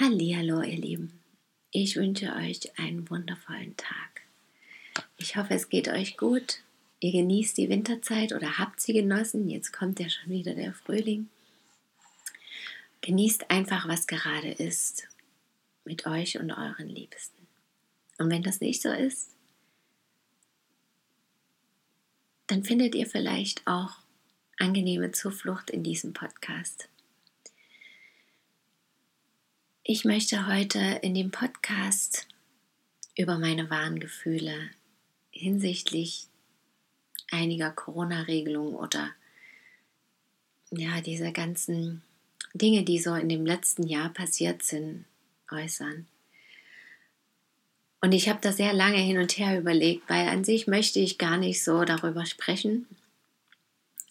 Hallihallo, ihr Lieben. Ich wünsche euch einen wundervollen Tag. Ich hoffe, es geht euch gut. Ihr genießt die Winterzeit oder habt sie genossen. Jetzt kommt ja schon wieder der Frühling. Genießt einfach, was gerade ist, mit euch und euren Liebsten. Und wenn das nicht so ist, dann findet ihr vielleicht auch angenehme Zuflucht in diesem Podcast. Ich möchte heute in dem Podcast über meine wahren Gefühle hinsichtlich einiger Corona-Regelungen oder ja, diese ganzen Dinge, die so in dem letzten Jahr passiert sind, äußern. Und ich habe da sehr lange hin und her überlegt, weil an sich möchte ich gar nicht so darüber sprechen,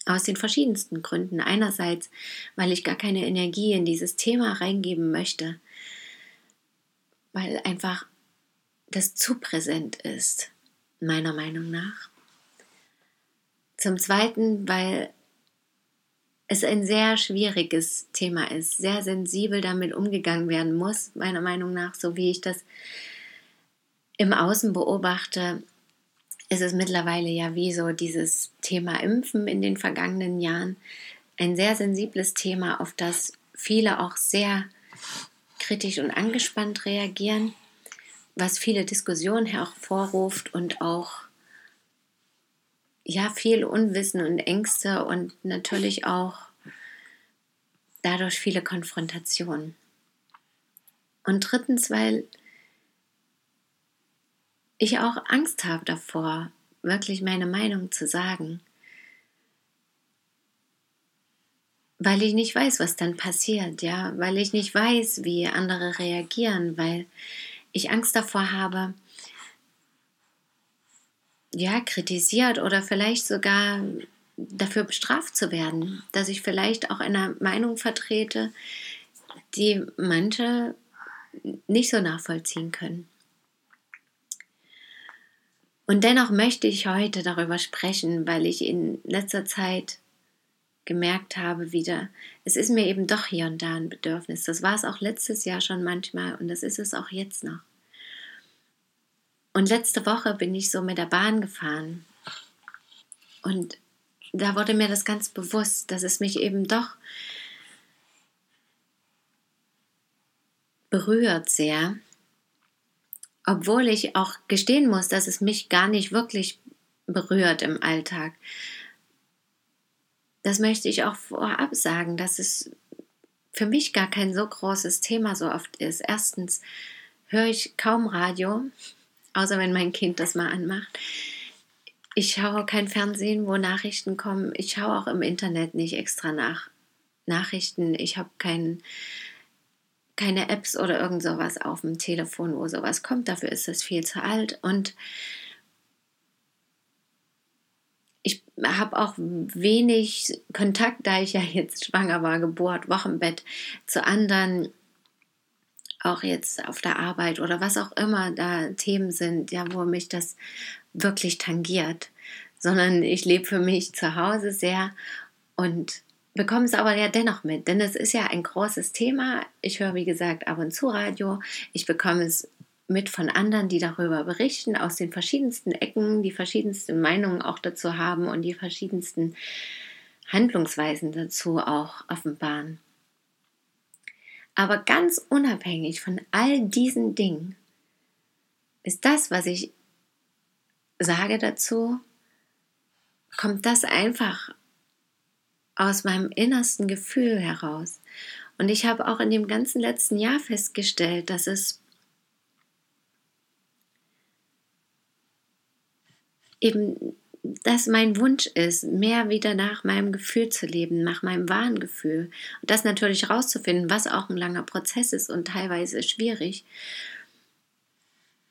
aus den verschiedensten Gründen. Einerseits, weil ich gar keine Energie in dieses Thema reingeben möchte, weil einfach das zu präsent ist, meiner Meinung nach. Zum Zweiten, weil es ein sehr schwieriges Thema ist, sehr sensibel damit umgegangen werden muss, meiner Meinung nach, so wie ich das im Außen beobachte, ist es mittlerweile ja wie so dieses Thema Impfen in den vergangenen Jahren ein sehr sensibles Thema, auf das viele auch sehr kritisch und angespannt reagieren, was viele Diskussionen hervorruft und auch ja viel Unwissen und Ängste und natürlich auch dadurch viele Konfrontationen. Und drittens, weil ich auch Angst habe davor, wirklich meine Meinung zu sagen, weil ich nicht weiß, was dann passiert, ja, weil ich nicht weiß, wie andere reagieren, weil ich Angst davor habe, ja, kritisiert oder vielleicht sogar dafür bestraft zu werden, dass ich vielleicht auch eine Meinung vertrete, die manche nicht so nachvollziehen können. Und dennoch möchte ich heute darüber sprechen, weil ich in letzter Zeit gemerkt habe wieder, es ist mir eben doch hier und da ein Bedürfnis. Das war es auch letztes Jahr schon manchmal und das ist es auch jetzt noch. Und letzte Woche bin ich so mit der Bahn gefahren und da wurde mir das ganz bewusst, dass es mich eben doch berührt sehr, obwohl ich auch gestehen muss, dass es mich gar nicht wirklich berührt im Alltag. Das möchte ich auch vorab sagen, dass es für mich gar kein so großes Thema so oft ist. Erstens höre ich kaum Radio, außer wenn mein Kind das mal anmacht. Ich schaue kein Fernsehen, wo Nachrichten kommen. Ich schaue auch im Internet nicht extra nach Nachrichten. Ich habe keinen keine Apps oder irgend sowas auf dem Telefon, wo sowas kommt. Dafür ist es viel zu alt. Und ich habe auch wenig Kontakt, da ich ja jetzt schwanger war, Geburt, Wochenbett zu anderen, auch jetzt auf der Arbeit oder was auch immer da Themen sind, ja, wo mich das wirklich tangiert, sondern ich lebe für mich zu Hause sehr und bekomme es aber ja dennoch mit, denn es ist ja ein großes Thema. Ich höre, wie gesagt, ab und zu Radio. Ich bekomme es mit von anderen, die darüber berichten, aus den verschiedensten Ecken, die verschiedensten Meinungen auch dazu haben und die verschiedensten Handlungsweisen dazu auch offenbaren. Aber ganz unabhängig von all diesen Dingen ist das, was ich sage dazu, kommt das einfach aus meinem innersten Gefühl heraus. Und ich habe auch in dem ganzen letzten Jahr festgestellt, dass es eben das mein Wunsch ist, mehr wieder nach meinem Gefühl zu leben, nach meinem wahren Gefühl. Und das natürlich rauszufinden, was auch ein langer Prozess ist und teilweise schwierig.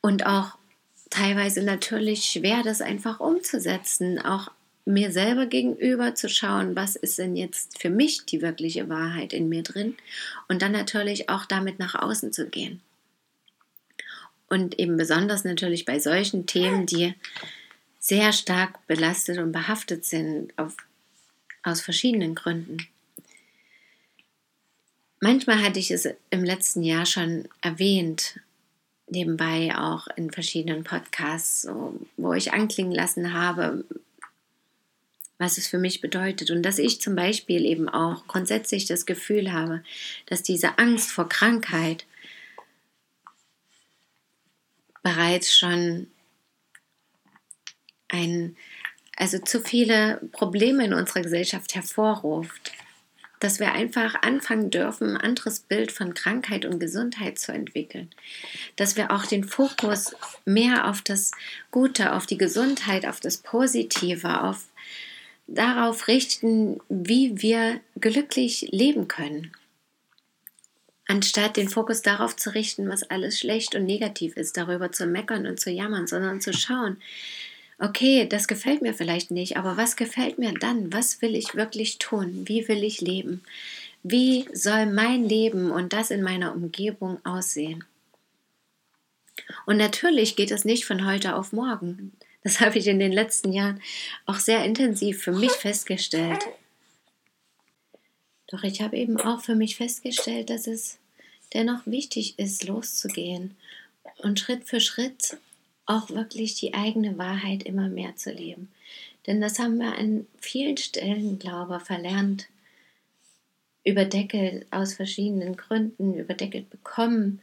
Und auch teilweise natürlich schwer, das einfach umzusetzen, auch mir selber gegenüber zu schauen, was ist denn jetzt für mich die wirkliche Wahrheit in mir drin und dann natürlich auch damit nach außen zu gehen. Und eben besonders natürlich bei solchen Themen, die sehr stark belastet und behaftet sind auf, aus verschiedenen Gründen. Manchmal hatte ich es im letzten Jahr schon erwähnt, nebenbei auch in verschiedenen Podcasts, wo ich anklingen lassen habe, was es für mich bedeutet. Und dass ich zum Beispiel eben auch grundsätzlich das Gefühl habe, dass diese Angst vor Krankheit bereits schon ein, also zu viele Probleme in unserer Gesellschaft hervorruft. Dass wir einfach anfangen dürfen, ein anderes Bild von Krankheit und Gesundheit zu entwickeln. Dass wir auch den Fokus mehr auf das Gute, auf die Gesundheit, auf das Positive, auf darauf richten, wie wir glücklich leben können. Anstatt den Fokus darauf zu richten, was alles schlecht und negativ ist, darüber zu meckern und zu jammern, sondern zu schauen, okay, das gefällt mir vielleicht nicht, aber was gefällt mir dann? Was will ich wirklich tun? Wie will ich leben? Wie soll mein Leben und das in meiner Umgebung aussehen? Und natürlich geht es nicht von heute auf morgen. Das habe ich in den letzten Jahren auch sehr intensiv für mich festgestellt. Doch ich habe eben auch für mich festgestellt, dass es dennoch wichtig ist, loszugehen und Schritt für Schritt auch wirklich die eigene Wahrheit immer mehr zu leben. Denn das haben wir an vielen Stellen, glaube ich, verlernt, überdeckelt aus verschiedenen Gründen, überdeckelt bekommen,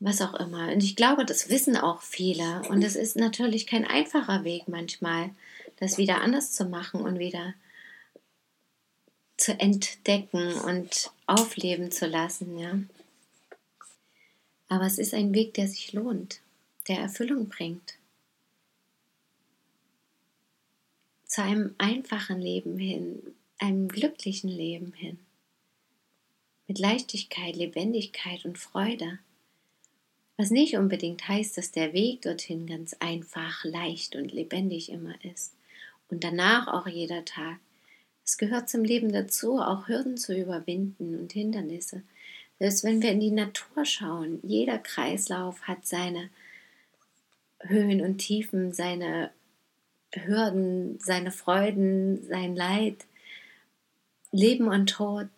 was auch immer. Und ich glaube, das wissen auch viele. Und es ist natürlich kein einfacher Weg manchmal, das wieder anders zu machen und wieder zu entdecken und aufleben zu lassen, ja. Aber es ist ein Weg, der sich lohnt, der Erfüllung bringt. Zu einem einfachen Leben hin, einem glücklichen Leben hin. Mit Leichtigkeit, Lebendigkeit und Freude. Was nicht unbedingt heißt, dass der Weg dorthin ganz einfach, leicht und lebendig immer ist. Und danach auch jeder Tag. Es gehört zum Leben dazu, auch Hürden zu überwinden und Hindernisse. Selbst wenn wir in die Natur schauen, jeder Kreislauf hat seine Höhen und Tiefen, seine Hürden, seine Freuden, sein Leid, Leben und Tod,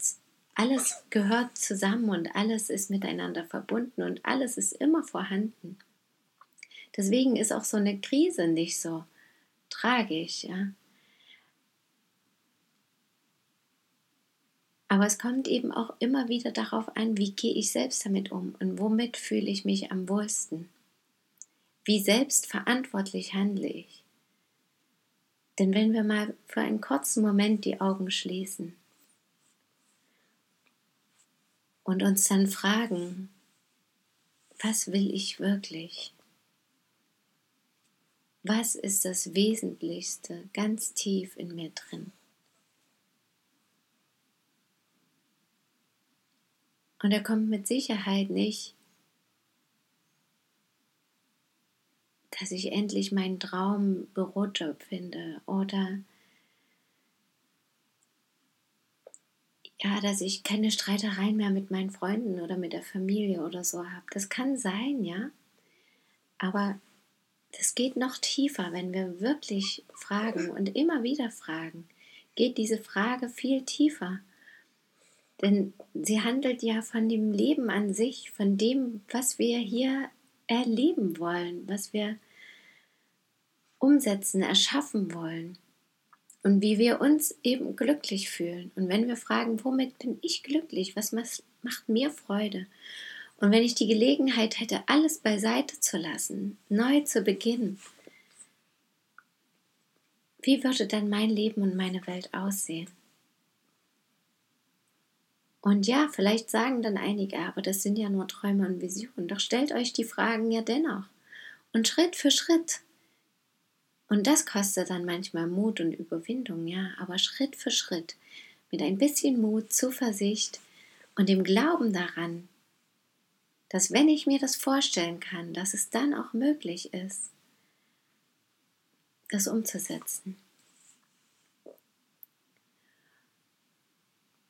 alles gehört zusammen und alles ist miteinander verbunden und alles ist immer vorhanden. Deswegen ist auch so eine Krise nicht so tragisch, ja. Aber es kommt eben auch immer wieder darauf an, wie gehe ich selbst damit um und womit fühle ich mich am wohlsten. Wie selbstverantwortlich handle ich. Denn wenn wir mal für einen kurzen Moment die Augen schließen und uns dann fragen, was will ich wirklich? Was ist das Wesentlichste ganz tief in mir drin? Und er kommt mit Sicherheit nicht, dass ich endlich meinen Traumbürojob finde oder ja, dass ich keine Streitereien mehr mit meinen Freunden oder mit der Familie oder so habe. Das kann sein, ja. Aber das geht noch tiefer, wenn wir wirklich fragen und immer wieder fragen. Geht diese Frage viel tiefer. Denn sie handelt ja von dem Leben an sich, von dem, was wir hier erleben wollen, was wir umsetzen, erschaffen wollen und wie wir uns eben glücklich fühlen. Und wenn wir fragen, womit bin ich glücklich, was macht mir Freude? Und wenn ich die Gelegenheit hätte, alles beiseite zu lassen, neu zu beginnen, wie würde dann mein Leben und meine Welt aussehen? Und ja, vielleicht sagen dann einige, aber das sind ja nur Träume und Visionen. Doch stellt euch die Fragen ja dennoch. Und Schritt für Schritt Und das kostet dann manchmal Mut und Überwindung, ja, aber Schritt für Schritt, mit ein bisschen Mut, Zuversicht und dem Glauben daran, dass wenn ich mir das vorstellen kann, dass es dann auch möglich ist, das umzusetzen.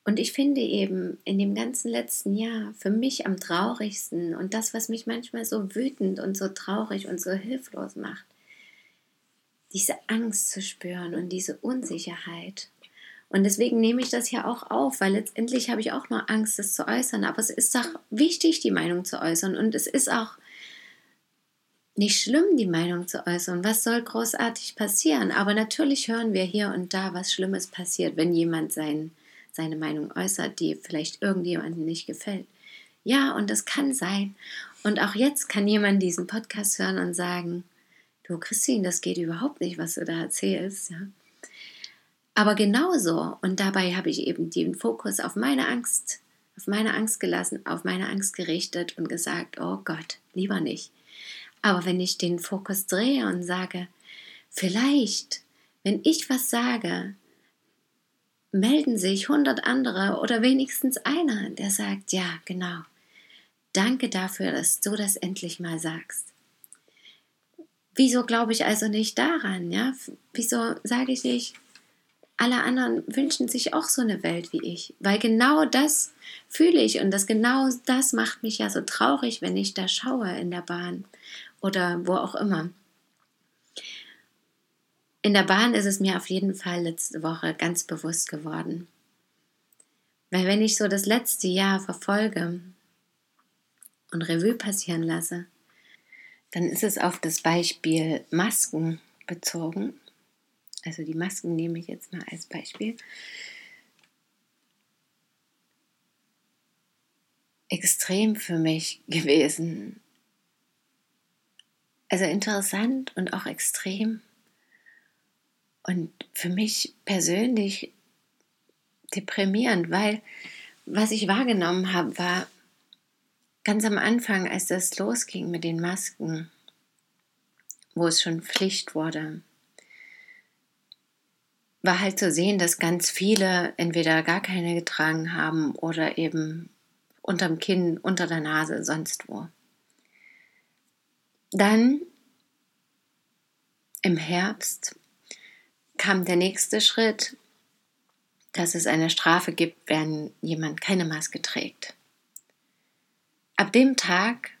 Und ich finde eben in dem ganzen letzten Jahr für mich am traurigsten und das, was mich manchmal so wütend und so traurig und so hilflos macht, diese Angst zu spüren und diese Unsicherheit. Und deswegen nehme ich das ja auch auf, weil letztendlich habe ich auch nur Angst, das zu äußern. Aber es ist doch wichtig, die Meinung zu äußern. Und es ist auch nicht schlimm, die Meinung zu äußern. Was soll großartig passieren? Aber natürlich hören wir hier und da, was Schlimmes passiert, wenn jemand sein, seine Meinung äußert, die vielleicht irgendjemandem nicht gefällt. Ja, und das kann sein. Und auch jetzt kann jemand diesen Podcast hören und sagen, du Christine, das geht überhaupt nicht, was du da erzählst. Ja? Aber genauso, und dabei habe ich eben den Fokus auf meine Angst, auf meine Angst gelassen, auf meine Angst gerichtet und gesagt, oh Gott, lieber nicht. Aber wenn ich den Fokus drehe und sage, vielleicht, wenn ich was sage, melden sich hundert andere oder wenigstens einer, der sagt, ja, genau. Danke dafür, dass du das endlich mal sagst. Wieso glaube ich also nicht daran? Ja? Wieso sage ich nicht, alle anderen wünschen sich auch so eine Welt wie ich? Weil genau das fühle ich und das genau das macht mich ja so traurig, wenn ich da schaue in der Bahn oder wo auch immer. In der Bahn ist es mir auf jeden Fall letzte Woche ganz bewusst geworden. Weil wenn ich so das letzte Jahr verfolge und Revue passieren lasse, dann ist es auf das Beispiel Masken bezogen. Also die Masken nehme ich jetzt mal als Beispiel. Extrem für mich gewesen. Also interessant und auch extrem. Und für mich persönlich deprimierend, weil was ich wahrgenommen habe, war, ganz am Anfang, als das losging mit den Masken, wo es schon Pflicht wurde, war halt zu sehen, dass ganz viele entweder gar keine getragen haben oder eben unterm Kinn, unter der Nase, sonst wo. Dann im Herbst kam der nächste Schritt, dass es eine Strafe gibt, wenn jemand keine Maske trägt. Ab dem Tag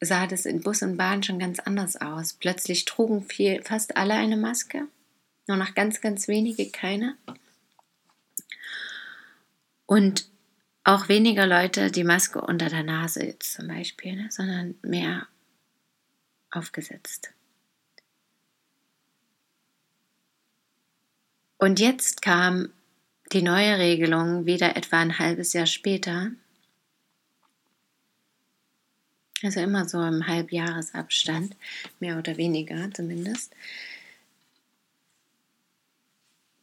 sah das in Bus und Bahn schon ganz anders aus. Plötzlich trugen viel, fast alle eine Maske, nur noch ganz, ganz wenige keine. Und auch weniger Leute die Maske unter der Nase jetzt zum Beispiel, ne, sondern mehr aufgesetzt. Und jetzt kam die neue Regelung wieder etwa ein halbes Jahr später also immer so im Halbjahresabstand, mehr oder weniger zumindest.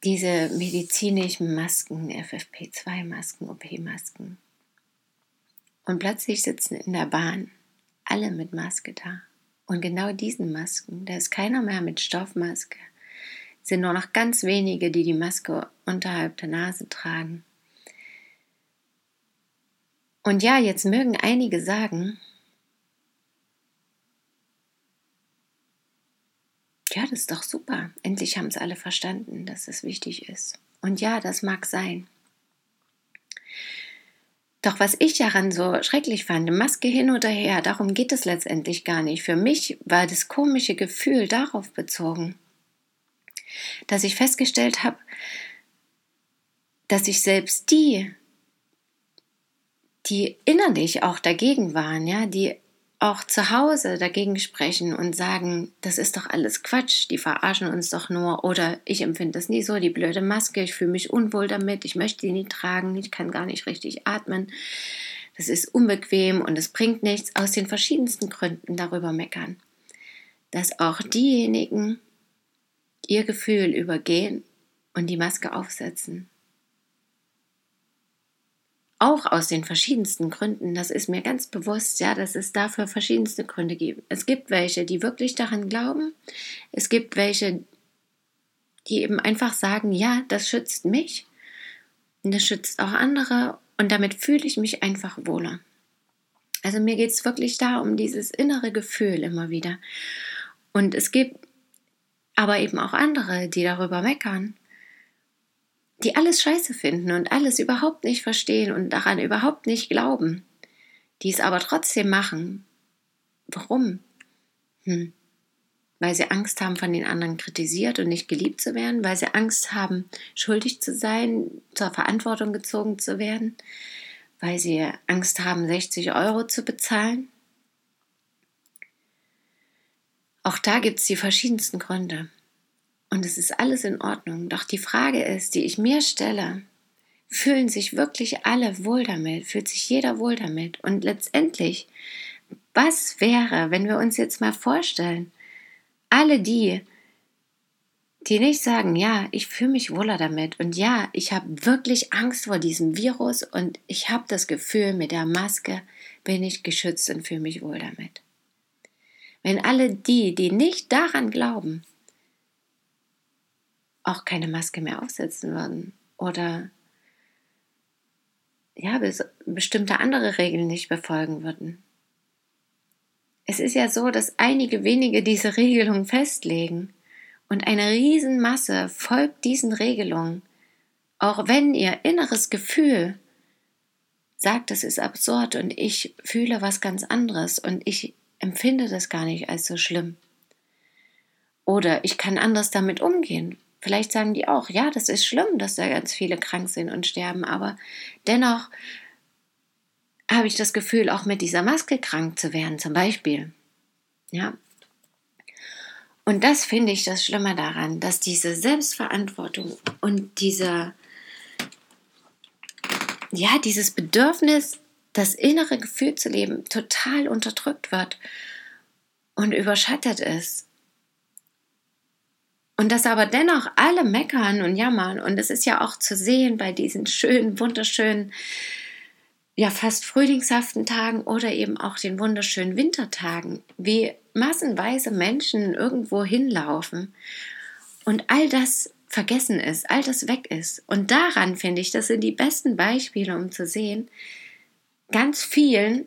Diese medizinischen Masken, FFP2-Masken, OP-Masken. Und plötzlich sitzen in der Bahn alle mit Maske da. Und genau diesen Masken, da ist keiner mehr mit Stoffmaske, sind nur noch ganz wenige, die die Maske unterhalb der Nase tragen. Und ja, jetzt mögen einige sagen, ja, das ist doch super. Endlich haben es alle verstanden, dass es wichtig ist. Und ja, das mag sein. Doch was ich daran so schrecklich fand, Maske hin oder her, darum geht es letztendlich gar nicht. Für mich war das komische Gefühl darauf bezogen, dass ich festgestellt habe, dass ich selbst die, die innerlich auch dagegen waren, ja, die auch zu Hause dagegen sprechen und sagen, das ist doch alles Quatsch, die verarschen uns doch nur oder ich empfinde das nie so, die blöde Maske, ich fühle mich unwohl damit, ich möchte die nie tragen, ich kann gar nicht richtig atmen, das ist unbequem und es bringt nichts, aus den verschiedensten Gründen darüber meckern. Dass auch diejenigen ihr Gefühl übergehen und die Maske aufsetzen. Auch aus den verschiedensten Gründen, das ist mir ganz bewusst, ja, dass es dafür verschiedenste Gründe gibt. Es gibt welche, die wirklich daran glauben. Es gibt welche, die eben einfach sagen, ja, das schützt mich und das schützt auch andere und damit fühle ich mich einfach wohler. Also mir geht es wirklich da um dieses innere Gefühl immer wieder. Und es gibt aber eben auch andere, die darüber meckern, die alles scheiße finden und alles überhaupt nicht verstehen und daran überhaupt nicht glauben, die es aber trotzdem machen. Warum? Hm. Weil sie Angst haben, von den anderen kritisiert und nicht geliebt zu werden, weil sie Angst haben, schuldig zu sein, zur Verantwortung gezogen zu werden, weil sie Angst haben, 60 Euro zu bezahlen. Auch da gibt es die verschiedensten Gründe. Und es ist alles in Ordnung. Doch die Frage ist, die ich mir stelle, fühlen sich wirklich alle wohl damit? Fühlt sich jeder wohl damit? Und letztendlich, was wäre, wenn wir uns jetzt mal vorstellen, alle die, die nicht sagen, ja, ich fühle mich wohler damit und ja, ich habe wirklich Angst vor diesem Virus und ich habe das Gefühl, mit der Maske bin ich geschützt und fühle mich wohl damit. Wenn alle die, die nicht daran glauben, auch keine Maske mehr aufsetzen würden oder ja, bestimmte andere Regeln nicht befolgen würden. Es ist ja so, dass einige wenige diese Regelungen festlegen und eine Riesenmasse folgt diesen Regelungen, auch wenn ihr inneres Gefühl sagt, es ist absurd und ich fühle was ganz anderes und ich empfinde das gar nicht als so schlimm. Oder ich kann anders damit umgehen. Vielleicht sagen die auch, ja, das ist schlimm, dass da ganz viele krank sind und sterben, aber dennoch habe ich das Gefühl, auch mit dieser Maske krank zu werden, zum Beispiel. Ja. Und das finde ich das Schlimme daran, dass diese Selbstverantwortung und dieser, ja, dieses Bedürfnis, das innere Gefühl zu leben, total unterdrückt wird und überschattet ist. Und dass aber dennoch alle meckern und jammern. Und es ist ja auch zu sehen bei diesen schönen, wunderschönen, ja fast frühlingshaften Tagen oder eben auch den wunderschönen Wintertagen, wie massenweise Menschen irgendwo hinlaufen und all das vergessen ist, all das weg ist. Und daran finde ich, das sind die besten Beispiele, um zu sehen, ganz vielen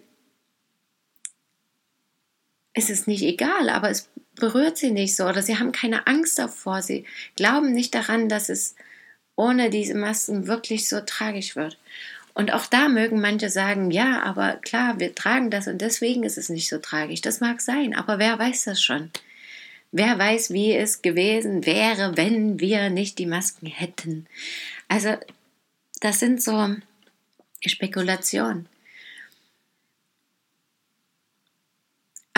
ist es nicht egal, aber es berührt sie nicht so oder sie haben keine Angst davor. Sie glauben nicht daran, dass es ohne diese Masken wirklich so tragisch wird. Und auch da mögen manche sagen, ja, aber klar, wir tragen das und deswegen ist es nicht so tragisch. Das mag sein, aber wer weiß das schon? Wer weiß, wie es gewesen wäre, wenn wir nicht die Masken hätten? Also, das sind so Spekulationen.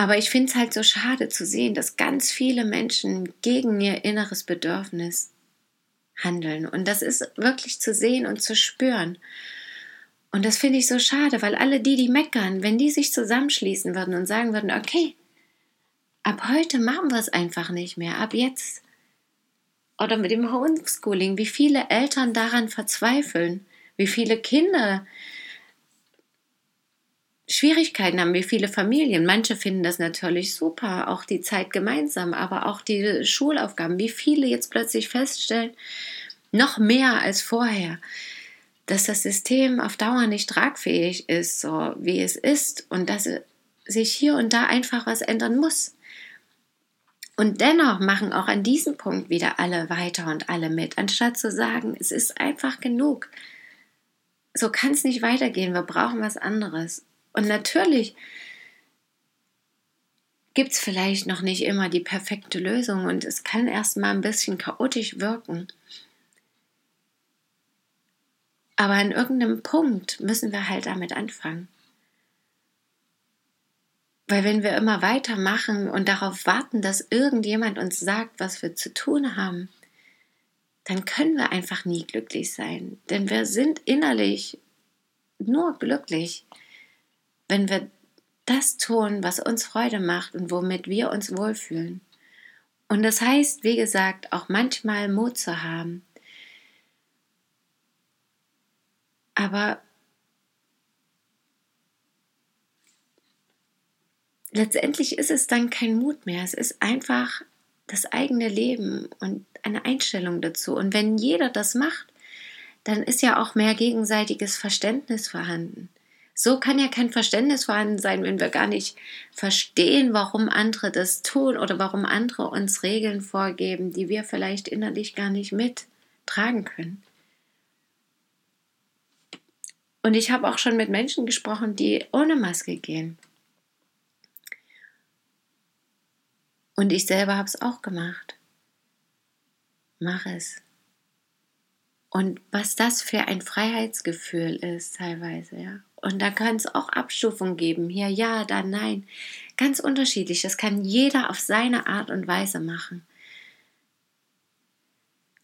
Aber ich finde es halt so schade zu sehen, dass ganz viele Menschen gegen ihr inneres Bedürfnis handeln. Und das ist wirklich zu sehen und zu spüren. Und das finde ich so schade, weil alle die, die meckern, wenn die sich zusammenschließen würden und sagen würden, okay, ab heute machen wir es einfach nicht mehr, ab jetzt. Oder mit dem Homeschooling, wie viele Eltern daran verzweifeln, wie viele Kinder Schwierigkeiten haben, wie viele Familien. Manche finden das natürlich super, auch die Zeit gemeinsam, aber auch die Schulaufgaben, wie viele jetzt plötzlich feststellen, noch mehr als vorher, dass das System auf Dauer nicht tragfähig ist, so wie es ist und dass sich hier und da einfach was ändern muss. Und dennoch machen auch an diesem Punkt wieder alle weiter und alle mit, anstatt zu sagen, es ist einfach genug. So kann es nicht weitergehen, wir brauchen was anderes. Und natürlich gibt es vielleicht noch nicht immer die perfekte Lösung und es kann erstmal ein bisschen chaotisch wirken. Aber an irgendeinem Punkt müssen wir halt damit anfangen. Weil wenn wir immer weitermachen und darauf warten, dass irgendjemand uns sagt, was wir zu tun haben, dann können wir einfach nie glücklich sein. Denn wir sind innerlich nur glücklich, wenn wir das tun, was uns Freude macht und womit wir uns wohlfühlen. Und das heißt, wie gesagt, auch manchmal Mut zu haben. Aber letztendlich ist es dann kein Mut mehr, es ist einfach das eigene Leben und eine Einstellung dazu. Und wenn jeder das macht, dann ist ja auch mehr gegenseitiges Verständnis vorhanden. So kann ja kein Verständnis vorhanden sein, wenn wir gar nicht verstehen, warum andere das tun oder warum andere uns Regeln vorgeben, die wir vielleicht innerlich gar nicht mittragen können. Und ich habe auch schon mit Menschen gesprochen, die ohne Maske gehen. Und ich selber habe es auch gemacht. Mach es. Und was das für ein Freiheitsgefühl ist, teilweise, ja. Und da kann es auch Abstufungen geben. Hier ja, da nein. Ganz unterschiedlich. Das kann jeder auf seine Art und Weise machen.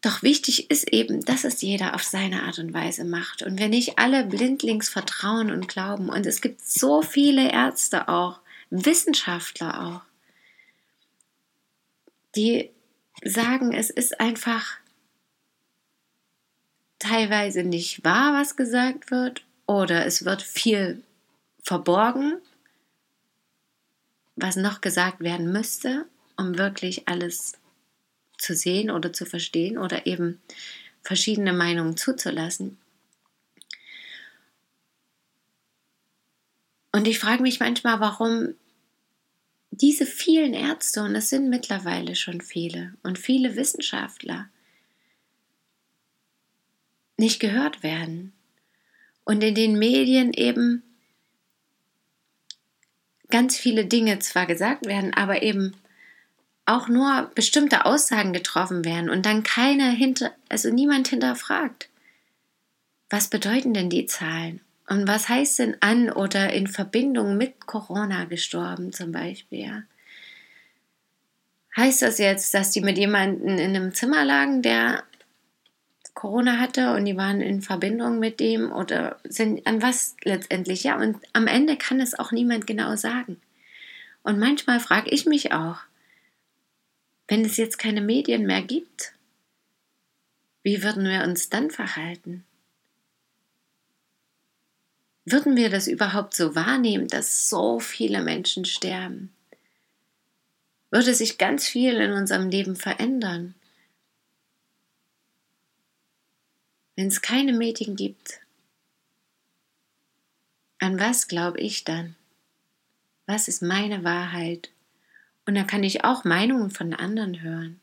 Doch wichtig ist eben, dass es jeder auf seine Art und Weise macht und wir nicht alle blindlings vertrauen und glauben. Und es gibt so viele Ärzte auch, Wissenschaftler auch, die sagen, es ist einfach teilweise nicht wahr, was gesagt wird, oder es wird viel verborgen, was noch gesagt werden müsste, um wirklich alles zu sehen oder zu verstehen oder eben verschiedene Meinungen zuzulassen. Und ich frage mich manchmal, warum diese vielen Ärzte, und es sind mittlerweile schon viele, und viele Wissenschaftler, nicht gehört werden. Und in den Medien eben ganz viele Dinge zwar gesagt werden, aber eben auch nur bestimmte Aussagen getroffen werden und dann keine hinter, also niemand hinterfragt. Was bedeuten denn die Zahlen? Und was heißt denn an oder in Verbindung mit Corona gestorben zum Beispiel? Ja? Heißt das jetzt, dass die mit jemandem in einem Zimmer lagen, der Corona hatte und die waren in Verbindung mit dem oder sind an was letztendlich? Ja, und am Ende kann es auch niemand genau sagen. Und manchmal frage ich mich auch, wenn es jetzt keine Medien mehr gibt, wie würden wir uns dann verhalten? Würden wir das überhaupt so wahrnehmen, dass so viele Menschen sterben? Würde sich ganz viel in unserem Leben verändern? Wenn es keine Medien gibt, an was glaube ich dann? Was ist meine Wahrheit? Und da kann ich auch Meinungen von anderen hören.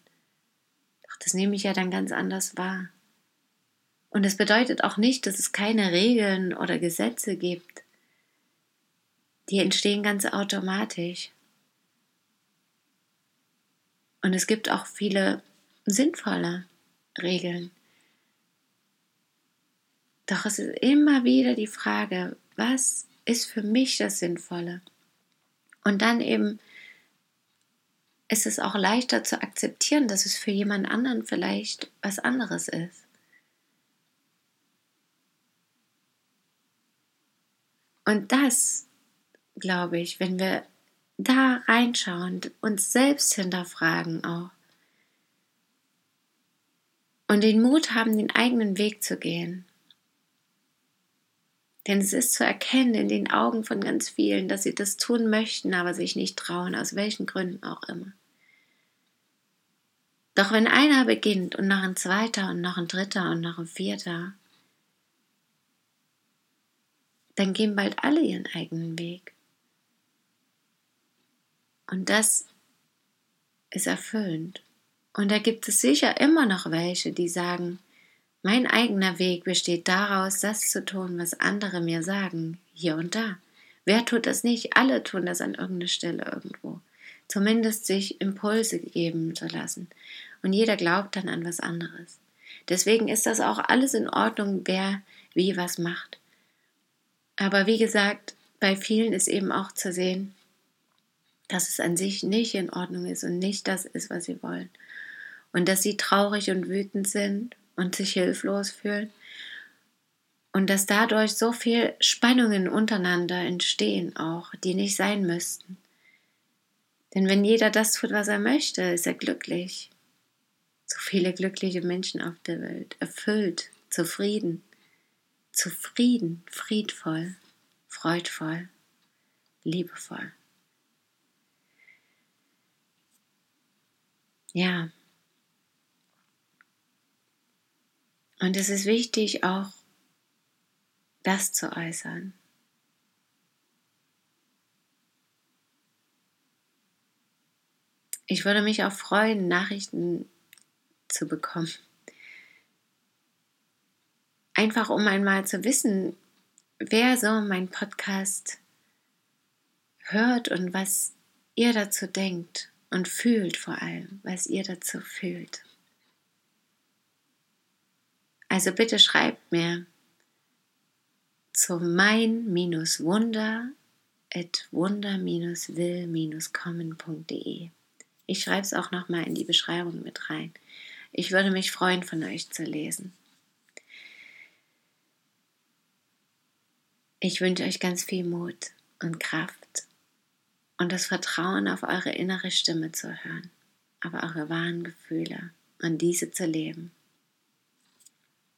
Doch das nehme ich ja dann ganz anders wahr. Und das bedeutet auch nicht, dass es keine Regeln oder Gesetze gibt. Die entstehen ganz automatisch. Und es gibt auch viele sinnvolle Regeln. Doch es ist immer wieder die Frage, was ist für mich das Sinnvolle? Und dann eben ist es auch leichter zu akzeptieren, dass es für jemand anderen vielleicht was anderes ist. Und das, glaube ich, wenn wir da reinschauen, uns selbst hinterfragen auch und den Mut haben, den eigenen Weg zu gehen. Denn es ist zu erkennen in den Augen von ganz vielen, dass sie das tun möchten, aber sich nicht trauen, aus welchen Gründen auch immer. Doch wenn einer beginnt und noch ein zweiter und noch ein dritter und noch ein vierter, dann gehen bald alle ihren eigenen Weg. Und das ist erfüllend. Und da gibt es sicher immer noch welche, die sagen, mein eigener Weg besteht daraus, das zu tun, was andere mir sagen, hier und da. Wer tut das nicht? Alle tun das an irgendeiner Stelle irgendwo. Zumindest sich Impulse geben zu lassen. Und jeder glaubt dann an was anderes. Deswegen ist das auch alles in Ordnung, wer wie was macht. Aber wie gesagt, bei vielen ist eben auch zu sehen, dass es an sich nicht in Ordnung ist und nicht das ist, was sie wollen. Und dass sie traurig und wütend sind und sich hilflos fühlen. Und dass dadurch so viel Spannungen untereinander entstehen auch, die nicht sein müssten. Denn wenn jeder das tut, was er möchte, ist er glücklich. So viele glückliche Menschen auf der Welt, erfüllt, zufrieden, zufrieden, friedvoll, freudvoll, liebevoll. Ja, Und es ist wichtig, auch das zu äußern. Ich würde mich auch freuen, Nachrichten zu bekommen. Einfach um einmal zu wissen, wer so mein Podcast hört und was ihr dazu denkt und fühlt vor allem, was ihr dazu fühlt. Also bitte schreibt mir zu mein-wunder at wunder-will-kommen.de. Ich schreibe es auch nochmal in die Beschreibung mit rein. Ich würde mich freuen, von euch zu lesen. Ich wünsche euch ganz viel Mut und Kraft und das Vertrauen auf eure innere Stimme zu hören, auf eure wahren Gefühle und diese zu leben.